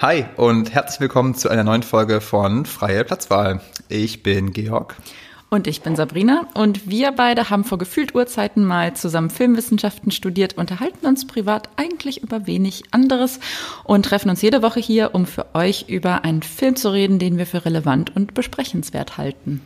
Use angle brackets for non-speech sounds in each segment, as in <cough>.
Hi und herzlich willkommen zu einer neuen Folge von Freie Platzwahl. Ich bin Georg. Und ich bin Sabrina und wir beide haben vor gefühlt Urzeiten mal zusammen Filmwissenschaften studiert, unterhalten uns privat eigentlich über wenig anderes und treffen uns jede Woche hier, um für euch über einen Film zu reden, den wir für relevant und besprechenswert halten.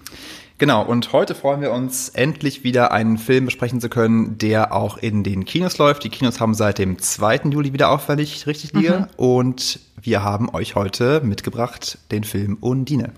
Genau, und heute freuen wir uns, endlich wieder einen Film besprechen zu können, der auch in den Kinos läuft. Die Kinos haben seit dem 2. Juli wieder auffällig richtig liege. Mhm. Und wir haben euch heute mitgebracht den Film Undine.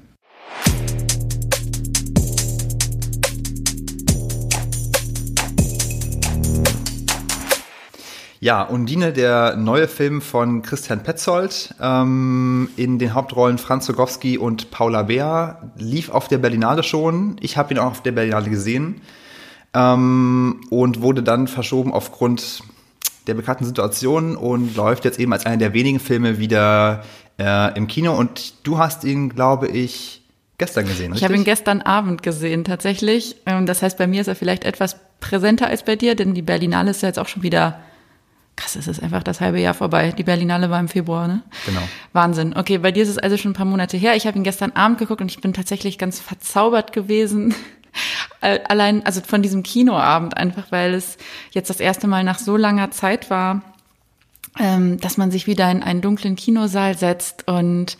Ja, Undine, der neue Film von Christian Petzold, ähm, in den Hauptrollen Franz Rogowski und Paula Beer, lief auf der Berlinale schon. Ich habe ihn auch auf der Berlinale gesehen ähm, und wurde dann verschoben aufgrund der bekannten Situation und läuft jetzt eben als einer der wenigen Filme wieder äh, im Kino. Und du hast ihn, glaube ich, gestern gesehen, richtig? Ich habe ihn gestern Abend gesehen, tatsächlich. Ähm, das heißt, bei mir ist er vielleicht etwas präsenter als bei dir, denn die Berlinale ist ja jetzt auch schon wieder Krass, es ist einfach das halbe Jahr vorbei. Die Berlinale war im Februar, ne? Genau. Wahnsinn. Okay, bei dir ist es also schon ein paar Monate her. Ich habe ihn gestern Abend geguckt und ich bin tatsächlich ganz verzaubert gewesen. <laughs> Allein, also von diesem Kinoabend einfach, weil es jetzt das erste Mal nach so langer Zeit war, ähm, dass man sich wieder in einen dunklen Kinosaal setzt und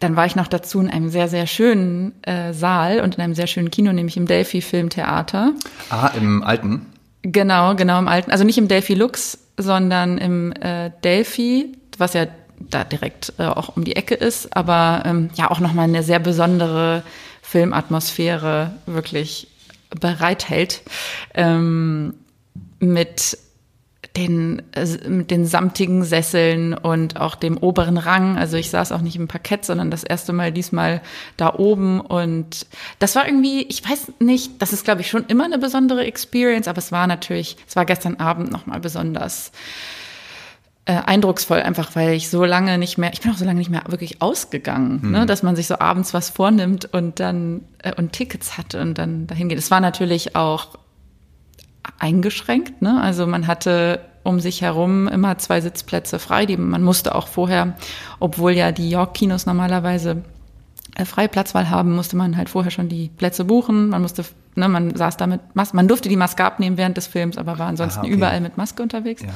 dann war ich noch dazu in einem sehr, sehr schönen äh, Saal und in einem sehr schönen Kino, nämlich im Delphi Filmtheater. Ah, im alten? Genau, genau im alten. Also nicht im Delphi Lux, sondern im äh, Delphi, was ja da direkt äh, auch um die Ecke ist, aber ähm, ja auch nochmal eine sehr besondere Filmatmosphäre wirklich bereithält. Ähm, mit den, äh, mit den samtigen Sesseln und auch dem oberen Rang. Also ich saß auch nicht im Parkett, sondern das erste Mal diesmal da oben. Und das war irgendwie, ich weiß nicht, das ist, glaube ich, schon immer eine besondere Experience, aber es war natürlich, es war gestern Abend nochmal besonders äh, eindrucksvoll, einfach weil ich so lange nicht mehr, ich bin auch so lange nicht mehr wirklich ausgegangen, mhm. ne, dass man sich so abends was vornimmt und dann äh, und Tickets hat und dann dahin geht. Es war natürlich auch eingeschränkt. Ne? Also man hatte um sich herum immer zwei Sitzplätze frei. Die, man musste auch vorher, obwohl ja die York-Kinos normalerweise äh, freie Platzwahl haben, musste man halt vorher schon die Plätze buchen. Man musste, ne, man saß da mit Maske, man durfte die Maske abnehmen während des Films, aber war ansonsten Aha, okay. überall mit Maske unterwegs. Ja.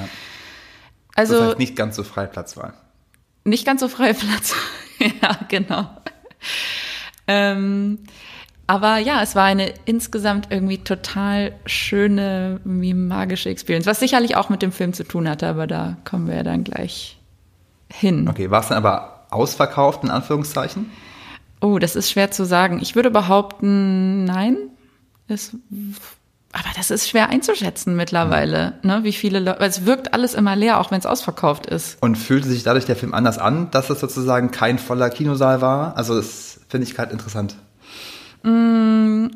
Also das heißt nicht ganz so freie Platzwahl. Nicht ganz so freie Platz. <laughs> ja, genau. Ähm, aber ja, es war eine insgesamt irgendwie total schöne, wie magische Experience, was sicherlich auch mit dem Film zu tun hatte, aber da kommen wir ja dann gleich hin. Okay, war es dann aber ausverkauft in Anführungszeichen? Oh, das ist schwer zu sagen. Ich würde behaupten, nein. Es, aber das ist schwer einzuschätzen mittlerweile, mhm. ne? Wie viele Leute, weil es wirkt alles immer leer, auch wenn es ausverkauft ist. Und fühlte sich dadurch der Film anders an, dass es sozusagen kein voller Kinosaal war? Also das finde ich gerade interessant. Mm,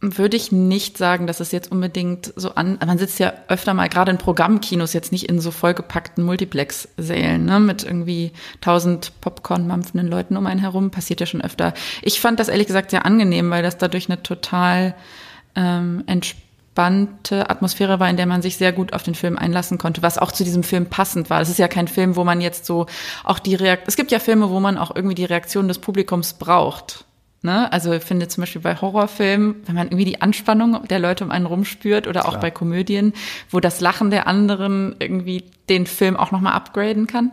würde ich nicht sagen, dass es jetzt unbedingt so an. Man sitzt ja öfter mal, gerade in Programmkinos, jetzt nicht in so vollgepackten Multiplex-Sälen, ne, mit irgendwie tausend Popcorn-mampfenden Leuten um einen herum. Passiert ja schon öfter. Ich fand das ehrlich gesagt sehr angenehm, weil das dadurch eine total ähm, entspannte Atmosphäre war, in der man sich sehr gut auf den Film einlassen konnte, was auch zu diesem Film passend war. Das ist ja kein Film, wo man jetzt so auch die Reaktion. Es gibt ja Filme, wo man auch irgendwie die Reaktion des Publikums braucht. Ne? Also ich finde zum Beispiel bei Horrorfilmen, wenn man irgendwie die Anspannung der Leute um einen rumspürt oder auch Klar. bei Komödien, wo das Lachen der anderen irgendwie den Film auch nochmal upgraden kann.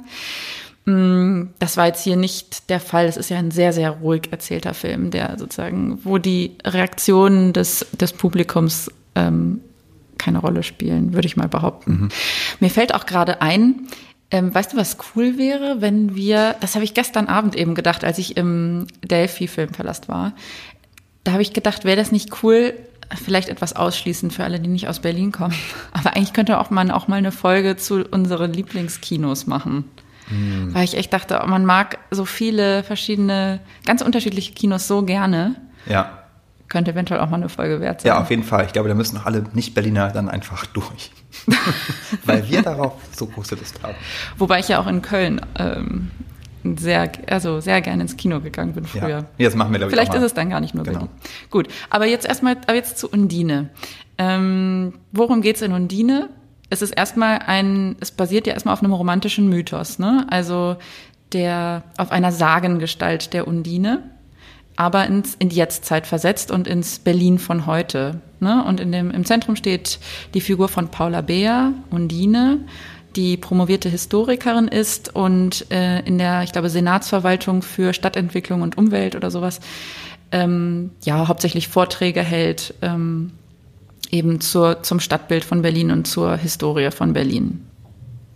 Mm, das war jetzt hier nicht der Fall. Es ist ja ein sehr, sehr ruhig erzählter Film, der sozusagen, wo die Reaktionen des, des Publikums ähm, keine Rolle spielen, würde ich mal behaupten. Mhm. Mir fällt auch gerade ein, ähm, weißt du, was cool wäre, wenn wir, das habe ich gestern Abend eben gedacht, als ich im Delphi-Filmpalast war. Da habe ich gedacht, wäre das nicht cool, vielleicht etwas ausschließend für alle, die nicht aus Berlin kommen. <laughs> Aber eigentlich könnte auch man auch mal eine Folge zu unseren Lieblingskinos machen. Mhm. Weil ich echt dachte, man mag so viele verschiedene, ganz unterschiedliche Kinos so gerne. Ja könnte eventuell auch mal eine Folge wert sein. Ja, auf jeden Fall. Ich glaube, da müssen noch alle Nicht-Berliner dann einfach durch. <laughs> Weil wir darauf so große Lust haben. Wobei ich ja auch in Köln ähm, sehr, also sehr gerne ins Kino gegangen bin früher. Ja, jetzt machen wir, glaube ich, Vielleicht ist es dann gar nicht nur genau. Berlin. Gut, aber jetzt erstmal, aber jetzt zu Undine. Ähm, worum geht's in Undine? es ist erstmal ein, es basiert ja erstmal auf einem romantischen Mythos, ne? Also der auf einer Sagengestalt der Undine, aber ins, in die Jetztzeit versetzt und ins Berlin von heute. Ne? Und in dem, im Zentrum steht die Figur von Paula Beer, Undine, die promovierte Historikerin ist und äh, in der, ich glaube, Senatsverwaltung für Stadtentwicklung und Umwelt oder sowas, ähm, ja, hauptsächlich Vorträge hält, ähm, eben zur, zum Stadtbild von Berlin und zur Historie von Berlin.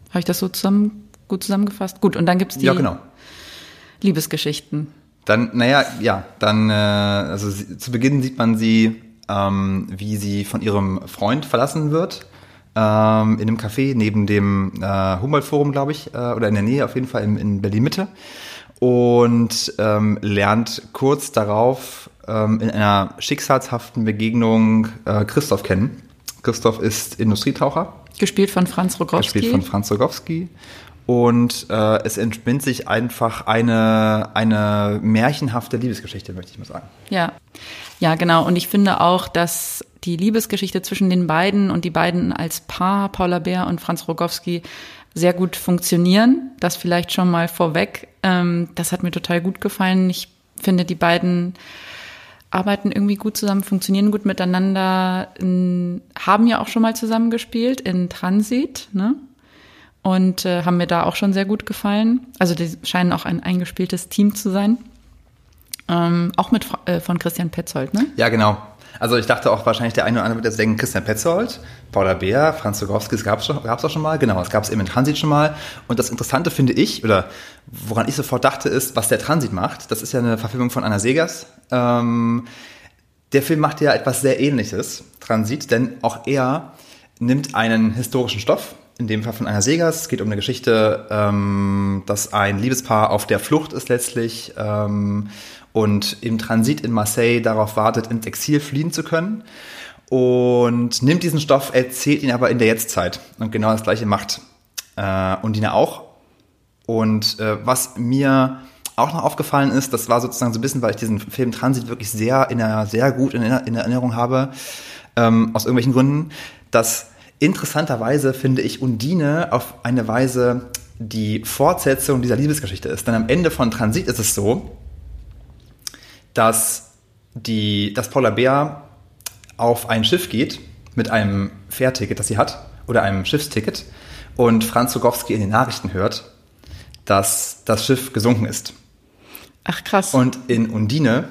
Habe ich das so zusammen, gut zusammengefasst? Gut, und dann gibt's die Ja, genau. Liebesgeschichten. Dann, naja, ja, dann, äh, also sie, zu Beginn sieht man sie, ähm, wie sie von ihrem Freund verlassen wird, ähm, in einem Café neben dem äh, Humboldt-Forum, glaube ich, äh, oder in der Nähe auf jeden Fall in, in Berlin-Mitte und ähm, lernt kurz darauf ähm, in einer schicksalshaften Begegnung äh, Christoph kennen. Christoph ist Industrietaucher, Gespielt von Franz Rogowski. gespielt von Franz Rogowski. Und äh, es entspinnt sich einfach eine, eine märchenhafte Liebesgeschichte, möchte ich mal sagen. Ja, ja, genau. Und ich finde auch, dass die Liebesgeschichte zwischen den beiden und die beiden als Paar, Paula Bär und Franz Rogowski, sehr gut funktionieren. Das vielleicht schon mal vorweg. Ähm, das hat mir total gut gefallen. Ich finde, die beiden arbeiten irgendwie gut zusammen, funktionieren gut miteinander, haben ja auch schon mal zusammen gespielt in Transit, ne? Und äh, haben mir da auch schon sehr gut gefallen. Also die scheinen auch ein eingespieltes Team zu sein. Ähm, auch mit äh, von Christian Petzold, ne? Ja, genau. Also ich dachte auch wahrscheinlich der eine oder andere wird jetzt denken, Christian Petzold, Paula Beer, Franz Rogowski, das gab es auch schon mal. Genau, das gab es eben in Transit schon mal. Und das Interessante finde ich, oder woran ich sofort dachte, ist, was der Transit macht. Das ist ja eine Verfilmung von Anna Segers. Ähm, der Film macht ja etwas sehr ähnliches, Transit, denn auch er nimmt einen historischen Stoff, in dem Fall von Anna Segers. Es geht um eine Geschichte, ähm, dass ein Liebespaar auf der Flucht ist letztlich ähm, und im Transit in Marseille darauf wartet, ins Exil fliehen zu können. Und nimmt diesen Stoff, erzählt ihn aber in der Jetztzeit. Und genau das gleiche macht äh, Undine auch. Und äh, was mir auch noch aufgefallen ist, das war sozusagen so ein bisschen, weil ich diesen Film Transit wirklich sehr in der, sehr gut in, in Erinnerung habe, ähm, aus irgendwelchen Gründen, dass interessanterweise finde ich Undine auf eine Weise die Fortsetzung dieser Liebesgeschichte ist. Denn am Ende von Transit ist es so, dass die, dass Paula Bär auf ein Schiff geht mit einem Fährticket, das sie hat, oder einem Schiffsticket, und Franz Rogowski in den Nachrichten hört, dass das Schiff gesunken ist. Ach krass. Und in Undine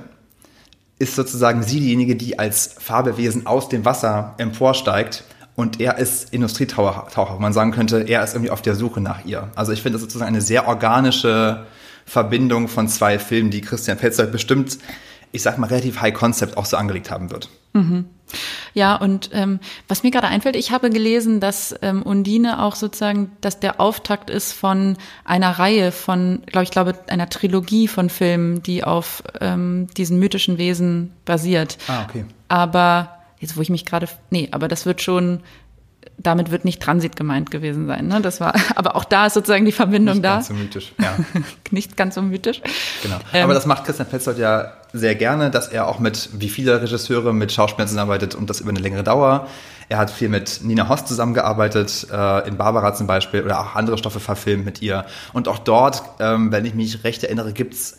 ist sozusagen sie diejenige, die als Fabelwesen aus dem Wasser emporsteigt und er ist Industrietaucher. Taucher. Man sagen könnte, er ist irgendwie auf der Suche nach ihr. Also ich finde das sozusagen eine sehr organische Verbindung von zwei Filmen, die Christian Petzold bestimmt, ich sag mal, relativ High Concept auch so angelegt haben wird. Ja, und ähm, was mir gerade einfällt, ich habe gelesen, dass ähm, Undine auch sozusagen, dass der Auftakt ist von einer Reihe von, glaube ich, glaube einer Trilogie von Filmen, die auf ähm, diesen mythischen Wesen basiert. Ah, okay. Aber jetzt, wo ich mich gerade, nee, aber das wird schon, damit wird nicht Transit gemeint gewesen sein. Ne? Das war, <laughs> aber auch da ist sozusagen die Verbindung Nicht da. ganz so mythisch. Ja, <laughs> nicht ganz so mythisch. genau. Ähm, Aber das macht Christian Petzold ja sehr gerne, dass er auch mit, wie viele Regisseure, mit Schauspielern zusammenarbeitet und das über eine längere Dauer. Er hat viel mit Nina Host zusammengearbeitet, äh, in Barbara zum Beispiel, oder auch andere Stoffe verfilmt mit ihr. Und auch dort, ähm, wenn ich mich recht erinnere, gibt's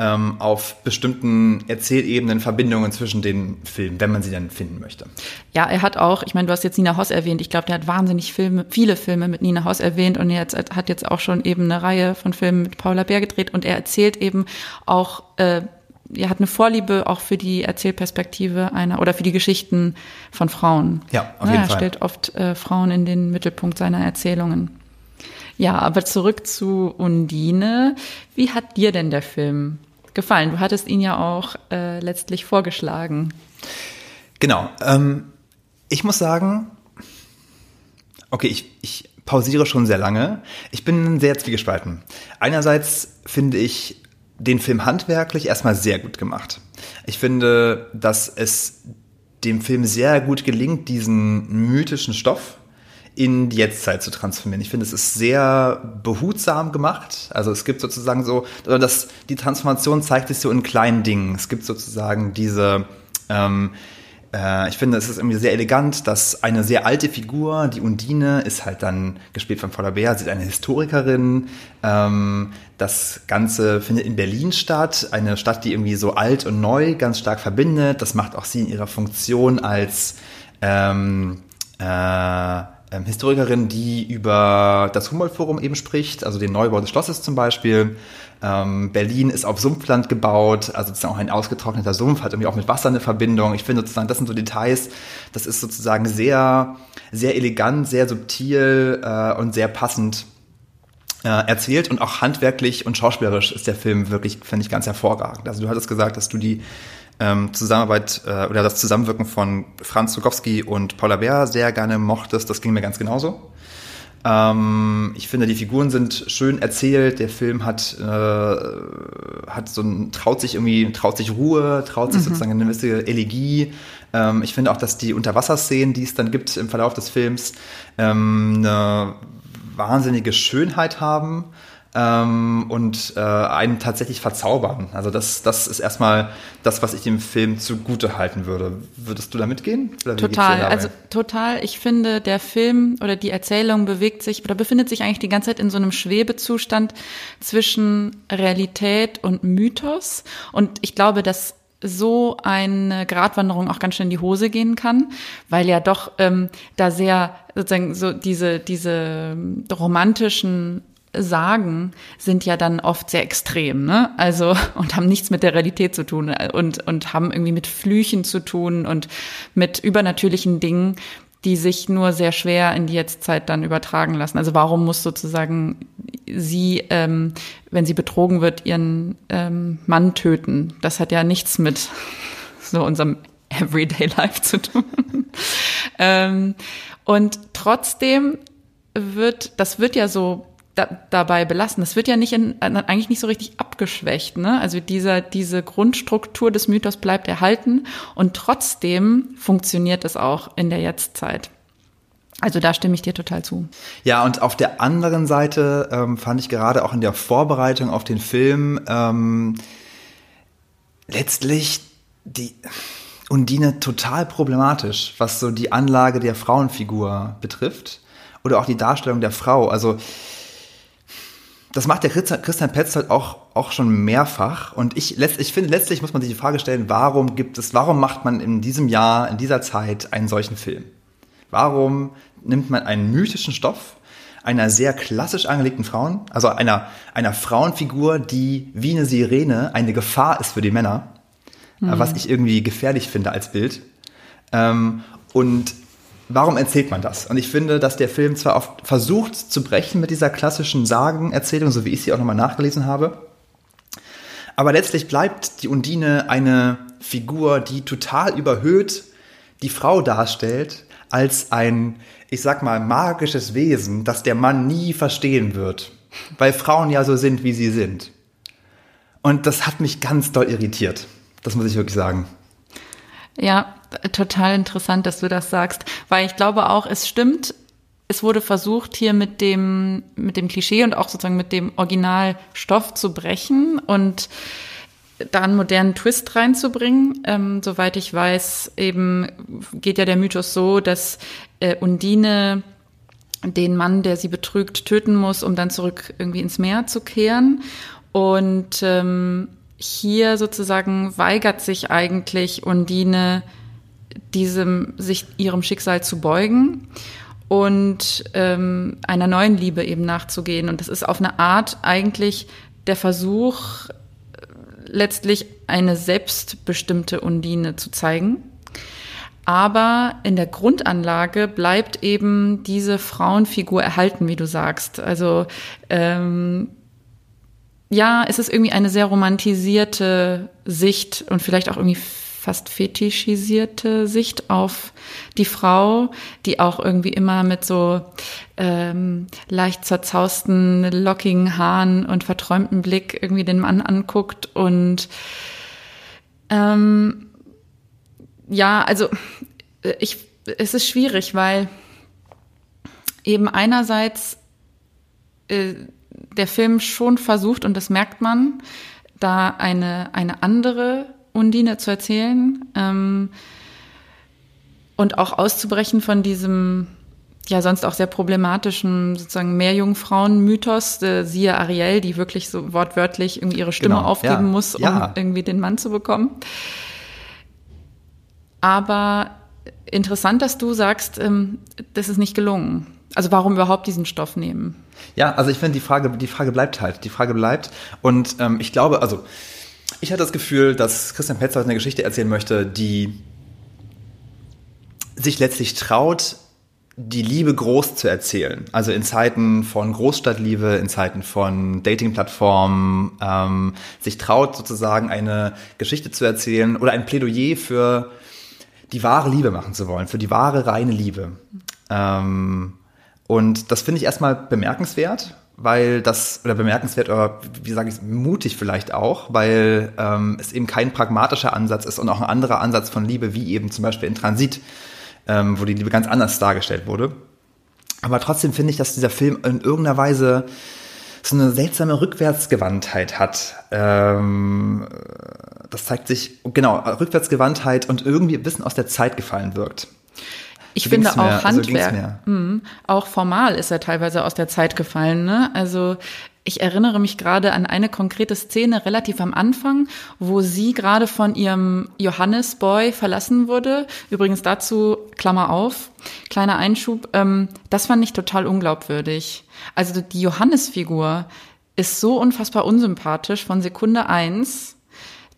ähm, auf bestimmten Erzählebenen Verbindungen zwischen den Filmen, wenn man sie dann finden möchte. Ja, er hat auch, ich meine, du hast jetzt Nina Hoss erwähnt. Ich glaube, der hat wahnsinnig Filme, viele Filme mit Nina Hoss erwähnt und er hat, jetzt auch schon eben eine Reihe von Filmen mit Paula Bär gedreht und er erzählt eben auch, äh, er hat eine Vorliebe auch für die Erzählperspektive einer oder für die Geschichten von Frauen. Ja, auf Ja, jeden er Fall. stellt oft äh, Frauen in den Mittelpunkt seiner Erzählungen. Ja, aber zurück zu Undine. Wie hat dir denn der Film gefallen? Du hattest ihn ja auch äh, letztlich vorgeschlagen. Genau. Ähm, ich muss sagen, okay, ich, ich pausiere schon sehr lange. Ich bin sehr zwiegespalten. Einerseits finde ich den Film handwerklich erstmal sehr gut gemacht. Ich finde, dass es dem Film sehr gut gelingt, diesen mythischen Stoff in die Jetztzeit zu transformieren. Ich finde, es ist sehr behutsam gemacht. Also es gibt sozusagen so, oder das, die Transformation zeigt sich so in kleinen Dingen. Es gibt sozusagen diese, ähm, äh, ich finde, es ist irgendwie sehr elegant, dass eine sehr alte Figur, die Undine, ist halt dann gespielt von Paula Bär, sie ist eine Historikerin. Ähm, das Ganze findet in Berlin statt, eine Stadt, die irgendwie so alt und neu ganz stark verbindet. Das macht auch sie in ihrer Funktion als ähm, äh, ähm, Historikerin, die über das Humboldt-Forum eben spricht, also den Neubau des Schlosses zum Beispiel. Ähm, Berlin ist auf Sumpfland gebaut, also sozusagen auch ein ausgetrockneter Sumpf, hat irgendwie auch mit Wasser eine Verbindung. Ich finde sozusagen, das sind so Details, das ist sozusagen sehr, sehr elegant, sehr subtil äh, und sehr passend äh, erzählt und auch handwerklich und schauspielerisch ist der Film wirklich, finde ich, ganz hervorragend. Also du hattest gesagt, dass du die ähm, Zusammenarbeit äh, oder das Zusammenwirken von Franz Zukowski und Paula Bär sehr gerne mochtest. Das ging mir ganz genauso. Ähm, ich finde, die Figuren sind schön erzählt. Der Film hat, äh, hat so ein, traut sich irgendwie, traut sich Ruhe, traut sich mhm. sozusagen eine gewisse Elegie. Ähm, ich finde auch, dass die Unterwasserszenen, die es dann gibt im Verlauf des Films, ähm, eine wahnsinnige Schönheit haben ähm, und äh, einen tatsächlich verzaubern. Also das, das ist erstmal das, was ich dem Film zugute halten würde. Würdest du da mitgehen? total, also total. Ich finde, der Film oder die Erzählung bewegt sich oder befindet sich eigentlich die ganze Zeit in so einem Schwebezustand zwischen Realität und Mythos. Und ich glaube, dass so eine Gratwanderung auch ganz schön in die Hose gehen kann, weil ja doch ähm, da sehr sozusagen so diese diese romantischen sagen, sind ja dann oft sehr extrem, ne? Also und haben nichts mit der Realität zu tun und und haben irgendwie mit Flüchen zu tun und mit übernatürlichen Dingen, die sich nur sehr schwer in die Jetztzeit dann übertragen lassen. Also warum muss sozusagen sie, ähm, wenn sie betrogen wird, ihren ähm, Mann töten? Das hat ja nichts mit so unserem Everyday Life zu tun. <laughs> ähm, und trotzdem wird, das wird ja so da, dabei belassen. Das wird ja nicht in, eigentlich nicht so richtig abgeschwächt. Ne? Also dieser, diese Grundstruktur des Mythos bleibt erhalten und trotzdem funktioniert es auch in der Jetztzeit. Also da stimme ich dir total zu. Ja, und auf der anderen Seite ähm, fand ich gerade auch in der Vorbereitung auf den Film ähm, letztlich die Undine total problematisch, was so die Anlage der Frauenfigur betrifft oder auch die Darstellung der Frau. Also das macht der Christian Petzold auch, auch schon mehrfach. Und ich, ich finde, letztlich muss man sich die Frage stellen, warum gibt es, warum macht man in diesem Jahr, in dieser Zeit einen solchen Film? Warum nimmt man einen mythischen Stoff einer sehr klassisch angelegten Frauen, also einer, einer Frauenfigur, die wie eine Sirene eine Gefahr ist für die Männer, mhm. was ich irgendwie gefährlich finde als Bild, ähm, und warum erzählt man das? Und ich finde, dass der Film zwar oft versucht zu brechen mit dieser klassischen Sagenerzählung, so wie ich sie auch nochmal nachgelesen habe, aber letztlich bleibt die Undine eine Figur, die total überhöht die Frau darstellt, als ein, ich sag mal, magisches Wesen, das der Mann nie verstehen wird, weil Frauen ja so sind, wie sie sind. Und das hat mich ganz doll irritiert. Das muss ich wirklich sagen. Ja, total interessant, dass du das sagst, weil ich glaube auch, es stimmt, es wurde versucht, hier mit dem, mit dem Klischee und auch sozusagen mit dem Originalstoff zu brechen und da einen modernen Twist reinzubringen. Ähm, soweit ich weiß, eben geht ja der Mythos so, dass äh, Undine den Mann, der sie betrügt, töten muss, um dann zurück irgendwie ins Meer zu kehren. Und ähm, hier sozusagen weigert sich eigentlich Undine diesem, sich ihrem Schicksal zu beugen und ähm, einer neuen Liebe eben nachzugehen. Und das ist auf eine Art eigentlich der Versuch, letztlich eine selbstbestimmte Undine zu zeigen. Aber in der Grundanlage bleibt eben diese Frauenfigur erhalten, wie du sagst. Also ähm, ja, es ist irgendwie eine sehr romantisierte Sicht und vielleicht auch irgendwie fast fetischisierte Sicht auf die Frau, die auch irgendwie immer mit so ähm, leicht zerzausten, lockigen Haaren und verträumten Blick irgendwie den Mann anguckt und ähm, ja, also äh, ich, es ist schwierig, weil eben einerseits äh, der Film schon versucht, und das merkt man, da eine, eine andere Undine zu erzählen. Ähm, Und auch auszubrechen von diesem ja sonst auch sehr problematischen sozusagen Meerjungfrauen-Mythos, äh, siehe Ariel, die wirklich so wortwörtlich irgendwie ihre Stimme Genau, aufgeben ja, muss, um ja. irgendwie den Mann zu bekommen. Aber interessant, dass du sagst, ähm, das ist nicht gelungen. Also warum überhaupt diesen Stoff nehmen? Ja, also ich finde, die Frage, die Frage bleibt halt. Die Frage bleibt. Und ähm, ich glaube, also ich hatte das Gefühl, dass Christian Petzold eine Geschichte erzählen möchte, die sich letztlich traut, die Liebe groß zu erzählen. Also in Zeiten von Großstadtliebe, in Zeiten von Datingplattformen, ähm, sich traut sozusagen eine Geschichte zu erzählen oder ein Plädoyer für die wahre Liebe machen zu wollen, für die wahre reine Liebe. Ähm, und das finde ich erstmal bemerkenswert, weil das, oder bemerkenswert, oder wie sage ich mutig vielleicht auch, weil ähm, es eben kein pragmatischer Ansatz ist und auch ein anderer Ansatz von Liebe, wie eben zum Beispiel in Transit, ähm, wo die Liebe ganz anders dargestellt wurde. Aber trotzdem finde ich, dass dieser Film in irgendeiner Weise so eine seltsame Rückwärtsgewandtheit hat. Ähm, das zeigt sich, genau, Rückwärtsgewandtheit und irgendwie ein bisschen aus der Zeit gefallen wirkt. Ich So finde auch also ging's Handwerk, mir. mhm, auch formal ist er teilweise aus der Zeit gefallen. Ne? Also ich erinnere mich gerade an eine konkrete Szene relativ am Anfang, wo sie gerade von ihrem Johannesboy verlassen wurde. Übrigens dazu, Klammer auf, kleiner Einschub, ähm, das fand ich total unglaubwürdig. Also die Johannesfigur ist so unfassbar unsympathisch von Sekunde eins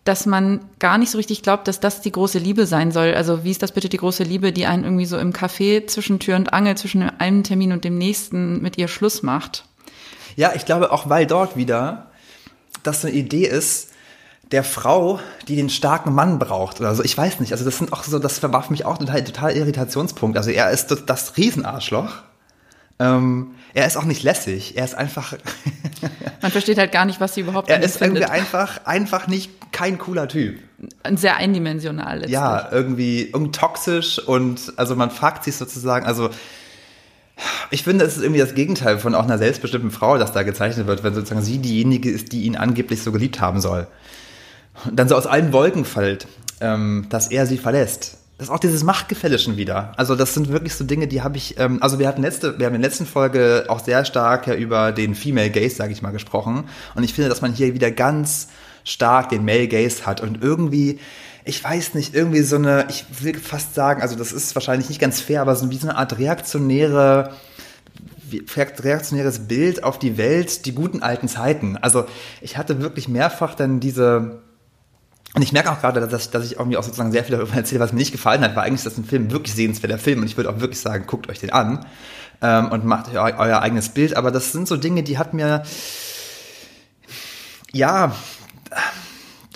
dass man gar nicht so richtig glaubt, dass das die große Liebe sein soll. Also wie ist das bitte die große Liebe, die einen irgendwie so im Café zwischen Tür und Angel, zwischen einem Termin und dem nächsten mit ihr Schluss macht? Ja, ich glaube auch, weil dort wieder das so eine Idee ist, der Frau, die den starken Mann braucht oder so. Ich weiß nicht. Also das sind auch so, das war für mich auch total, total Irritationspunkt. Also er ist das, das Riesenarschloch. Ähm, er ist auch nicht lässig. Er ist einfach, <laughs> Man versteht halt gar nicht, was sie überhaupt er ist irgendwie findet. einfach, einfach nicht kein cooler Typ. Ein sehr eindimensional letztlich. Ja, irgendwie, irgendwie toxisch und also man fragt sich sozusagen, also ich finde, es ist irgendwie das Gegenteil von auch einer selbstbestimmten Frau, das da gezeichnet wird, wenn sozusagen sie diejenige ist, die ihn angeblich so geliebt haben soll. Und dann so aus allen Wolken fällt, ähm, dass er sie verlässt. Das ist auch dieses Machtgefälle schon wieder. Also das sind wirklich so Dinge, die habe ich, ähm, also wir hatten letzte, wir haben in der letzten Folge auch sehr stark ja über den Female Gaze, sage ich mal, gesprochen. Und ich finde, dass man hier wieder ganz stark den Male Gaze hat und irgendwie, ich weiß nicht, irgendwie so eine, ich will fast sagen, also das ist wahrscheinlich nicht ganz fair, aber so wie so eine Art reaktionäre, reaktionäres Bild auf die Welt, die guten alten Zeiten. Also ich hatte wirklich mehrfach dann diese, und ich merke auch gerade, dass ich, dass ich irgendwie auch sozusagen sehr viel darüber erzähle, was mir nicht gefallen hat, weil eigentlich ist das ein Film wirklich sehenswerter Film und ich würde auch wirklich sagen, guckt euch den an ähm, und macht eu euer eigenes Bild. Aber das sind so Dinge, die hat mir, ja,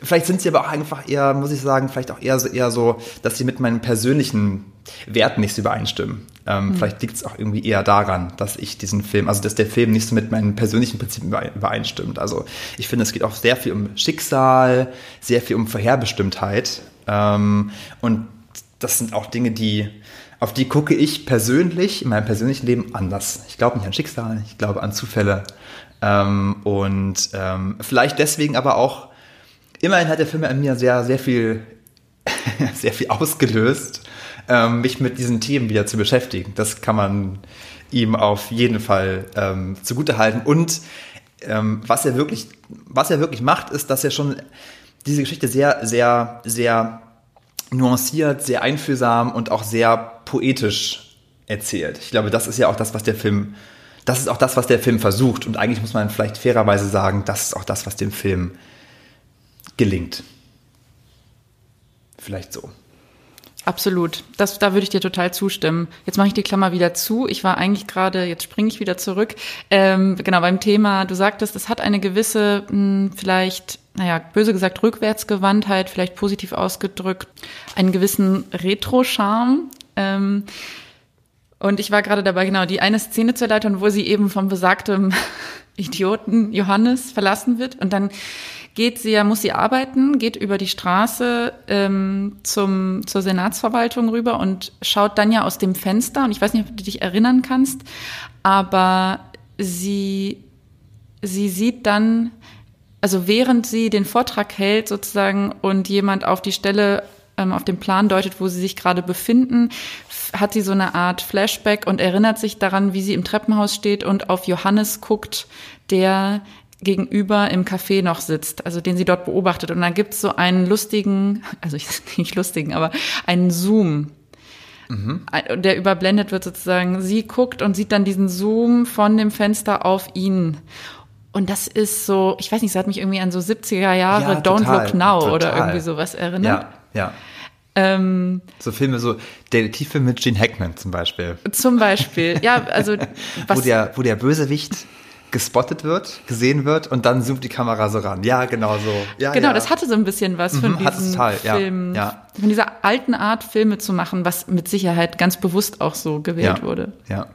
vielleicht sind sie aber auch einfach eher, muss ich sagen, vielleicht auch eher so, eher so dass sie mit meinen persönlichen Werten nicht so übereinstimmen. Ähm, Vielleicht liegt es auch irgendwie eher daran, dass ich diesen Film, also dass der Film nicht so mit meinen persönlichen Prinzipien überein- übereinstimmt. Also ich finde, es geht auch sehr viel um Schicksal, sehr viel um Vorherbestimmtheit. Ähm, und das sind auch Dinge, die, auf die gucke ich persönlich in meinem persönlichen Leben anders. Ich glaube nicht an Schicksal, ich glaube an Zufälle. Ähm, und ähm, vielleicht deswegen aber auch immerhin hat der Film an mir sehr, sehr viel, <laughs> sehr viel ausgelöst, ähm, mich mit diesen Themen wieder zu beschäftigen. Das kann man ihm auf jeden Fall ähm, zugutehalten. Und ähm, was er wirklich, was er wirklich macht, ist, dass er schon diese Geschichte sehr, sehr, sehr nuanciert, sehr einfühlsam und auch sehr poetisch erzählt. Ich glaube, das ist ja auch das, was der Film, das ist auch das, was der Film versucht. Und eigentlich muss man vielleicht fairerweise sagen, das ist auch das, was dem Film gelingt. Vielleicht so. Absolut. Das, da würde ich dir total zustimmen. Jetzt mache ich die Klammer wieder zu. Ich war eigentlich gerade, jetzt springe ich wieder zurück. Ähm, genau, beim Thema, du sagtest, es hat eine gewisse, mh, vielleicht, naja, böse gesagt, Rückwärtsgewandtheit, vielleicht positiv ausgedrückt, einen gewissen Retro-Charme. Ähm, und ich war gerade dabei, genau, die eine Szene zu erläutern, wo sie eben vom besagtem <laughs> Idioten Johannes verlassen wird. Und dann geht sie ja, muss sie arbeiten, geht über die Straße ähm, zum, zur Senatsverwaltung rüber und schaut dann ja aus dem Fenster. Und ich weiß nicht, ob du dich erinnern kannst, aber sie, sie sieht dann, also während sie den Vortrag hält sozusagen und jemand auf die Stelle ähm, auf dem Plan deutet, wo sie sich gerade befinden, hat sie so eine Art Flashback und erinnert sich daran, wie sie im Treppenhaus steht und auf Johannes guckt, der gegenüber im Café noch sitzt, also den sie dort beobachtet. Und dann gibt's so einen lustigen, <laughs> also nicht lustigen, aber einen Zoom. Mhm. Der überblendet wird sozusagen. Sie guckt und sieht dann diesen Zoom von dem Fenster auf ihn. Und das ist so, ich weiß nicht, es hat mich irgendwie an so 70er Jahre ja, Don't total, Look Now total. oder irgendwie sowas erinnert. Ja, ja. Ähm, so Filme, so Detektivfilme mit Gene Hackman zum Beispiel. Zum Beispiel, ja, also <laughs> was, wo der, wo der Bösewicht gespottet wird, gesehen wird und dann zoomt die Kamera so ran. Ja, genau so. Ja, genau, ja. das hatte so ein bisschen was von mhm, diesem total, Film, ja, von dieser alten Art Filme zu machen, was mit Sicherheit ganz bewusst auch so gewählt wurde. Ja.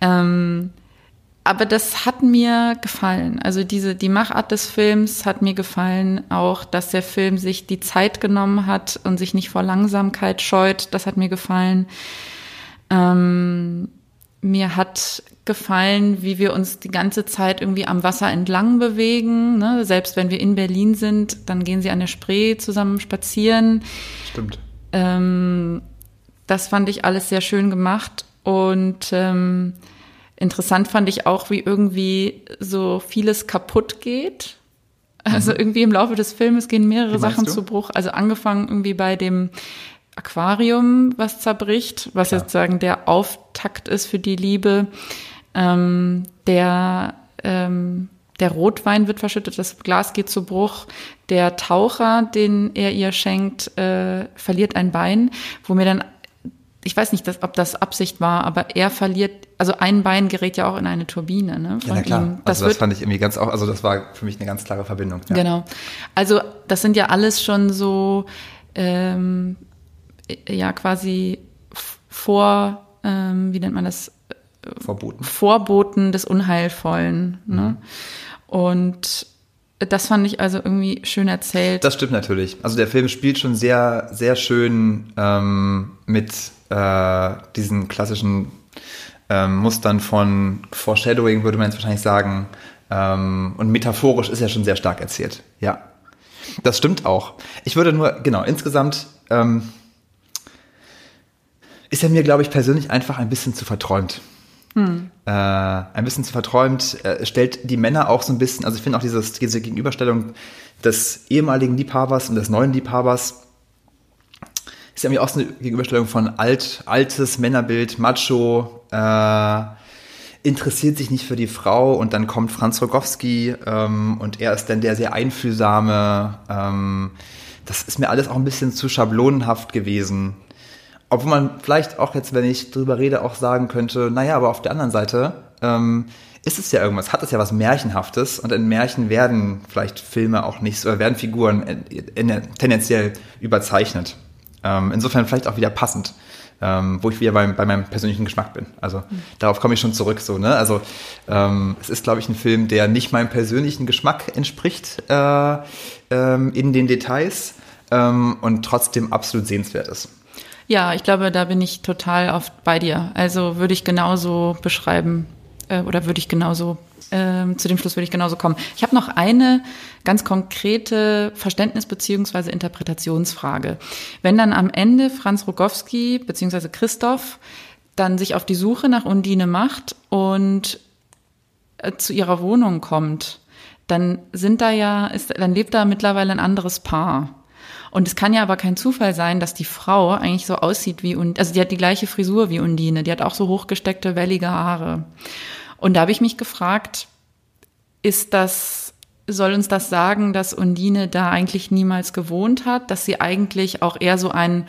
Ähm, aber das hat mir gefallen. Also diese, die Machart des Films hat mir gefallen. Auch, dass der Film sich die Zeit genommen hat und sich nicht vor Langsamkeit scheut. Das hat mir gefallen. Ähm, mir hat gefallen, wie wir uns die ganze Zeit irgendwie am Wasser entlang bewegen. Ne? Selbst wenn wir in Berlin sind, dann gehen sie an der Spree zusammen spazieren. Stimmt. Ähm, das fand ich alles sehr schön gemacht. Und ähm, Interessant fand ich auch, wie irgendwie so vieles kaputt geht. Also mhm. irgendwie im Laufe des Filmes gehen mehrere Sachen du? zu Bruch. Also angefangen irgendwie bei dem Aquarium, was zerbricht, was Klar. jetzt sagen der Auftakt ist für die Liebe. Ähm, der ähm, der Rotwein wird verschüttet, das Glas geht zu Bruch. Der Taucher, den er ihr schenkt, äh, verliert ein Bein, wo mir dann ich weiß nicht, dass, ob das Absicht war, aber er verliert, also ein Bein gerät ja auch in eine Turbine. Ne, ja, klar. Ihm. Das, also das fand ich irgendwie ganz auch, also das war für mich eine ganz klare Verbindung. Ja. Genau. Also das sind ja alles schon so, ähm, ja quasi vor, ähm, wie nennt man das? Vorboten. Vorboten des Unheilvollen. Ne? Mhm. Und das fand ich also irgendwie schön erzählt. Das stimmt natürlich. Also der Film spielt schon sehr, sehr schön ähm, mit äh, diesen klassischen ähm, Mustern von Foreshadowing, würde man jetzt wahrscheinlich sagen. Ähm, und metaphorisch ist ja schon sehr stark erzählt. Ja. Das stimmt auch. Ich würde nur, genau, insgesamt ähm, ist er mir, glaube ich, persönlich einfach ein bisschen zu verträumt. Hm. Äh, ein bisschen zu verträumt, äh, stellt die Männer auch so ein bisschen, also ich finde auch dieses, diese Gegenüberstellung des ehemaligen Liebhabers und des neuen Liebhabers ist ja auch so eine Gegenüberstellung von alt, altes Männerbild, Macho, äh, interessiert sich nicht für die Frau und dann kommt Franz Rogowski ähm, und er ist dann der sehr einfühlsame. Ähm, das ist mir alles auch ein bisschen zu schablonenhaft gewesen. Obwohl man vielleicht auch jetzt, wenn ich drüber rede, auch sagen könnte, naja, aber auf der anderen Seite ähm, ist es ja irgendwas, hat es ja was Märchenhaftes und in Märchen werden vielleicht Filme auch nicht so, oder werden Figuren in, in, tendenziell überzeichnet. Ähm, insofern vielleicht auch wieder passend. Ähm, wo ich wieder bei, bei meinem persönlichen Geschmack bin. Also mhm. darauf komme ich schon zurück. So, ne? Also ähm, es ist, glaube ich, ein Film, der nicht meinem persönlichen Geschmack entspricht äh, ähm, in den Details ähm, und trotzdem absolut sehenswert ist. Ja, ich glaube, da bin ich total oft bei dir. Also würde ich genauso beschreiben äh, oder würde ich genauso ähm, zu dem Schluss würde ich genauso kommen. Ich habe noch eine ganz konkrete Verständnis- bzw. Interpretationsfrage. Wenn dann am Ende Franz Rogowski bzw. Christoph dann sich auf die Suche nach Undine macht und äh, zu ihrer Wohnung kommt, dann sind da ja, ist, dann lebt da mittlerweile ein anderes Paar. Und es kann ja aber kein Zufall sein, dass die Frau eigentlich so aussieht wie Undine, also die hat die gleiche Frisur wie Undine, die hat auch so hochgesteckte, wellige Haare. Und da habe ich mich gefragt, ist das, soll uns das sagen, dass Undine da eigentlich niemals gewohnt hat, dass sie eigentlich auch eher so ein,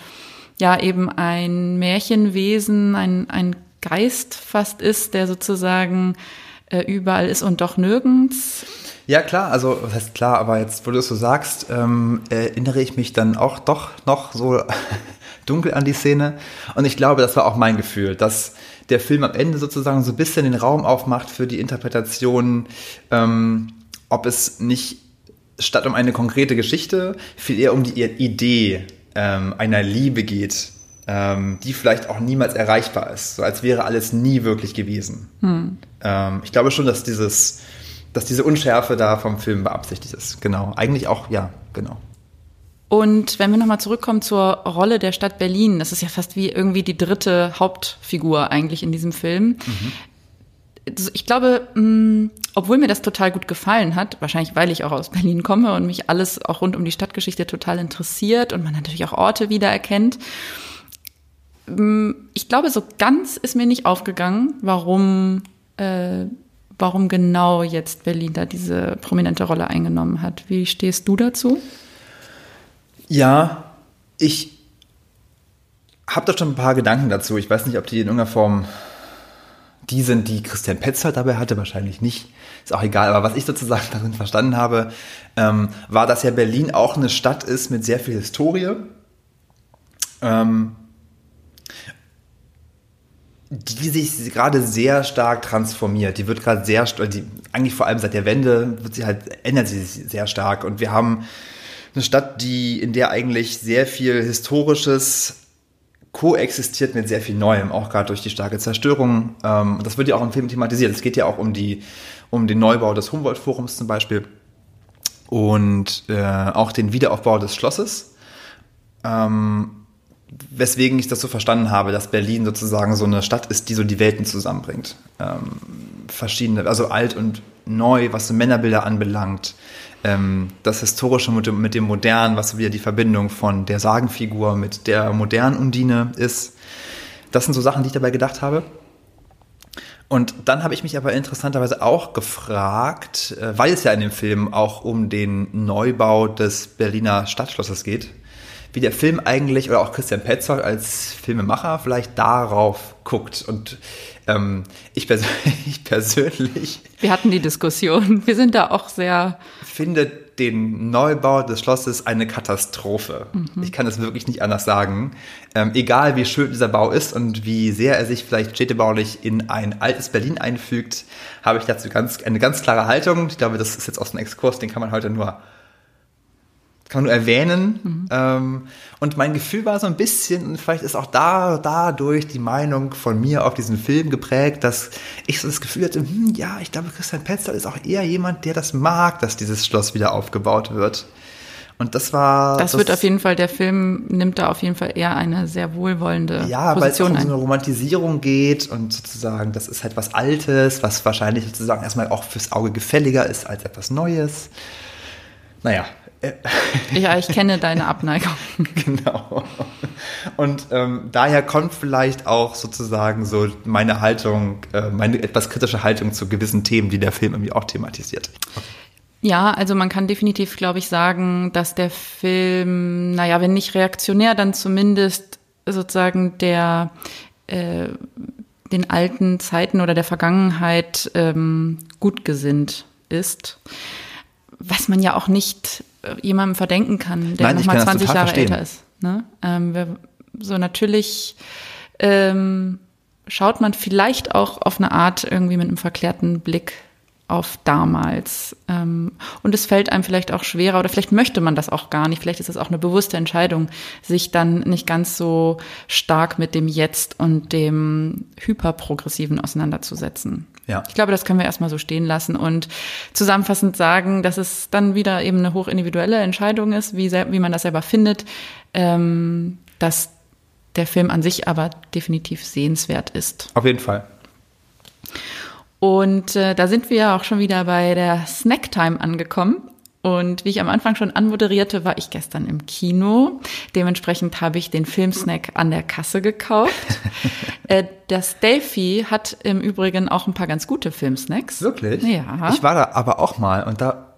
ja, eben ein Märchenwesen, ein, ein Geist fast ist, der sozusagen äh, überall ist und doch nirgends? Ja, klar, also was heißt klar, aber jetzt, wo du es so sagst, ähm, erinnere ich mich dann auch doch noch so <laughs> dunkel an die Szene. Und ich glaube, das war auch mein Gefühl, dass der Film am Ende sozusagen so ein bisschen den Raum aufmacht für die Interpretation, ähm, ob es nicht statt um eine konkrete Geschichte viel eher um die Idee ähm, einer Liebe geht, ähm, die vielleicht auch niemals erreichbar ist, so als wäre alles nie wirklich gewesen. Hm. Ähm, ich glaube schon, dass dieses, dass diese Unschärfe da vom Film beabsichtigt ist. Genau. Eigentlich auch, ja, genau. Und wenn wir nochmal zurückkommen zur Rolle der Stadt Berlin, das ist ja fast wie irgendwie die dritte Hauptfigur eigentlich in diesem Film. Mhm. Ich glaube, mh, obwohl mir das total gut gefallen hat, wahrscheinlich weil ich auch aus Berlin komme und mich alles auch rund um die Stadtgeschichte total interessiert und man natürlich auch Orte wiedererkennt. Ich glaube, so ganz ist mir nicht aufgegangen, warum, äh, warum genau jetzt Berlin da diese prominente Rolle eingenommen hat. Wie stehst du dazu? Ja, ich habe da schon ein paar Gedanken dazu. Ich weiß nicht, ob die in irgendeiner Form die sind, die Christian Petzold dabei hatte, wahrscheinlich nicht. Ist auch egal. Aber was ich sozusagen <laughs> darin verstanden habe, ähm, war, dass ja Berlin auch eine Stadt ist mit sehr viel Historie. Ähm, die sich gerade sehr stark transformiert. Die wird gerade sehr, die, eigentlich vor allem seit der Wende wird sie halt, ändert sie sich sehr stark. Und wir haben eine Stadt, die, in der eigentlich sehr viel Historisches koexistiert mit sehr viel Neuem, auch gerade durch die starke Zerstörung. Ähm, das wird ja auch im Film thematisiert. Es geht ja auch um die, um den Neubau des Humboldt-Forums zum Beispiel und äh, auch den Wiederaufbau des Schlosses. Ähm, weswegen ich das so verstanden habe, dass Berlin sozusagen so eine Stadt ist, die so die Welten zusammenbringt. Ähm, verschiedene, also alt und neu, was so Männerbilder anbelangt, ähm, das Historische mit dem, mit dem Modernen, was wieder die Verbindung von der Sagenfigur mit der modernen Undine ist. Das sind so Sachen, die ich dabei gedacht habe. Und dann habe ich mich aber interessanterweise auch gefragt, äh, weil es ja in dem Film auch um den Neubau des Berliner Stadtschlosses geht, wie der Film eigentlich oder auch Christian Petzold als Filmemacher vielleicht darauf guckt. Und ähm, ich, pers <laughs> ich persönlich. Wir hatten die Diskussion. Wir sind da auch sehr. Finde den Neubau des Schlosses eine Katastrophe. Mhm. Ich kann das wirklich nicht anders sagen. Ähm, egal wie schön dieser Bau ist und wie sehr er sich vielleicht städtebaulich in ein altes Berlin einfügt, habe ich dazu ganz, eine ganz klare Haltung. Ich glaube, das ist jetzt aus dem Exkurs, den kann man heute nur kann man nur erwähnen. Mhm. Ähm, und mein Gefühl war so ein bisschen, und vielleicht ist auch da, dadurch die Meinung von mir auf diesen Film geprägt, dass ich so das Gefühl hatte, hm, ja, ich glaube, Christian Petzold ist auch eher jemand, der das mag, dass dieses Schloss wieder aufgebaut wird. Und das war. Das, das wird auf jeden Fall, der Film nimmt da auf jeden Fall eher eine sehr wohlwollende ja, Position weil es um so eine Romantisierung geht und sozusagen, das ist halt was Altes, was wahrscheinlich sozusagen erstmal auch fürs Auge gefälliger ist als etwas Neues. Naja, <laughs> ja, ich kenne deine Abneigung. <laughs> genau. Und ähm, daher kommt vielleicht auch sozusagen so meine Haltung, äh, meine etwas kritische Haltung zu gewissen Themen, die der Film irgendwie auch thematisiert. Ja, also man kann definitiv, glaube ich, sagen, dass der Film, naja, wenn nicht reaktionär, dann zumindest sozusagen der äh, den alten Zeiten oder der Vergangenheit ähm, gut gesinnt ist. Was man ja auch nicht jemandem verdenken kann, der nochmal 20 Jahre verstehen. älter ist. Ne? Ähm, wir, so natürlich ähm, schaut man vielleicht auch auf eine Art irgendwie mit einem verklärten Blick auf damals. Ähm, und es fällt einem vielleicht auch schwerer oder vielleicht möchte man das auch gar nicht. Vielleicht ist es auch eine bewusste Entscheidung, sich dann nicht ganz so stark mit dem Jetzt und dem Hyperprogressiven auseinanderzusetzen. Ja. Ich glaube, das können wir erstmal so stehen lassen und zusammenfassend sagen, dass es dann wieder eben eine hochindividuelle Entscheidung ist, wie, wie man das selber findet, ähm, dass der Film an sich aber definitiv sehenswert ist. Auf jeden Fall. Und äh, da sind wir auch schon wieder bei der Snacktime angekommen. Und wie ich am Anfang schon anmoderierte, war ich gestern im Kino. Dementsprechend habe ich den Filmsnack an der Kasse gekauft. <laughs> Äh, das Delphi hat im Übrigen auch ein paar ganz gute Filmsnacks. Wirklich? Ja. Ich war da aber auch mal und da,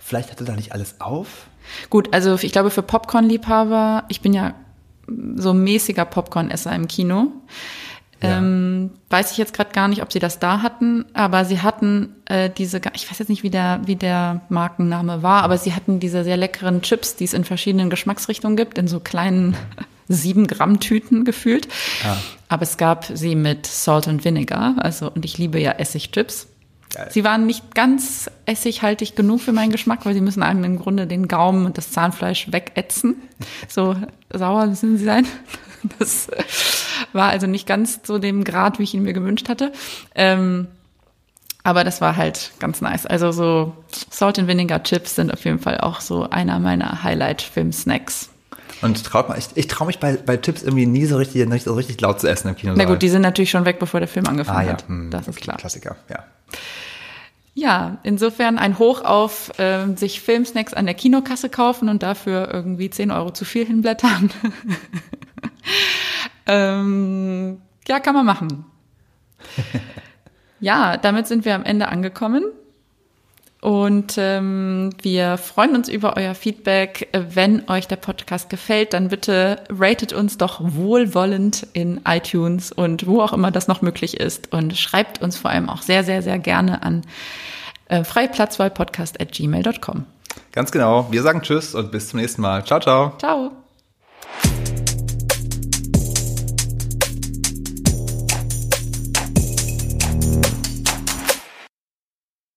vielleicht hatte da nicht alles auf. Gut, also ich glaube für Popcorn-Liebhaber, ich bin ja so mäßiger Popcorn-Esser im Kino. Ja. Ähm, weiß ich jetzt gerade gar nicht, ob sie das da hatten, aber sie hatten äh, diese, ich weiß jetzt nicht, wie der, wie der Markenname war, aber sie hatten diese sehr leckeren Chips, die es in verschiedenen Geschmacksrichtungen gibt, in so kleinen <laughs> sieben Gramm Tüten gefühlt. Ja. Aber es gab sie mit Salt und Vinegar, also und ich liebe ja Essigchips. Sie waren nicht ganz essighaltig genug für meinen Geschmack, weil sie müssen einem im Grunde den Gaumen und das Zahnfleisch wegätzen. So sauer müssen sie sein. <laughs> Das war also nicht ganz so dem Grad, wie ich ihn mir gewünscht hatte. Ähm, Aber das war halt ganz nice. Also so Salt and Vinegar Chips sind auf jeden Fall auch so einer meiner Highlight-Film-Snacks. Und traut man, ich, ich traue mich bei, bei Chips irgendwie nie so richtig, nicht so richtig laut zu essen im Kino. Na gut, die sind natürlich schon weg, bevor der Film angefangen ah, ja. hat. Hm, Das ist klar. Klassiker, ja. Ja, insofern ein Hoch auf ähm, sich Filmsnacks an der Kinokasse kaufen und dafür irgendwie 10 Euro zu viel hinblättern. <laughs> ähm, ja, kann man machen. <laughs> ja, damit sind wir am Ende angekommen. Und ähm, wir freuen uns über euer Feedback. Wenn euch der Podcast gefällt, dann bitte ratet uns doch wohlwollend in iTunes und wo auch immer das noch möglich ist. Und schreibt uns vor allem auch sehr, sehr, sehr gerne an äh, freiplatzwahlpodcast at gmail.com. Ganz genau. Wir sagen Tschüss und bis zum nächsten Mal. Ciao, ciao. Ciao.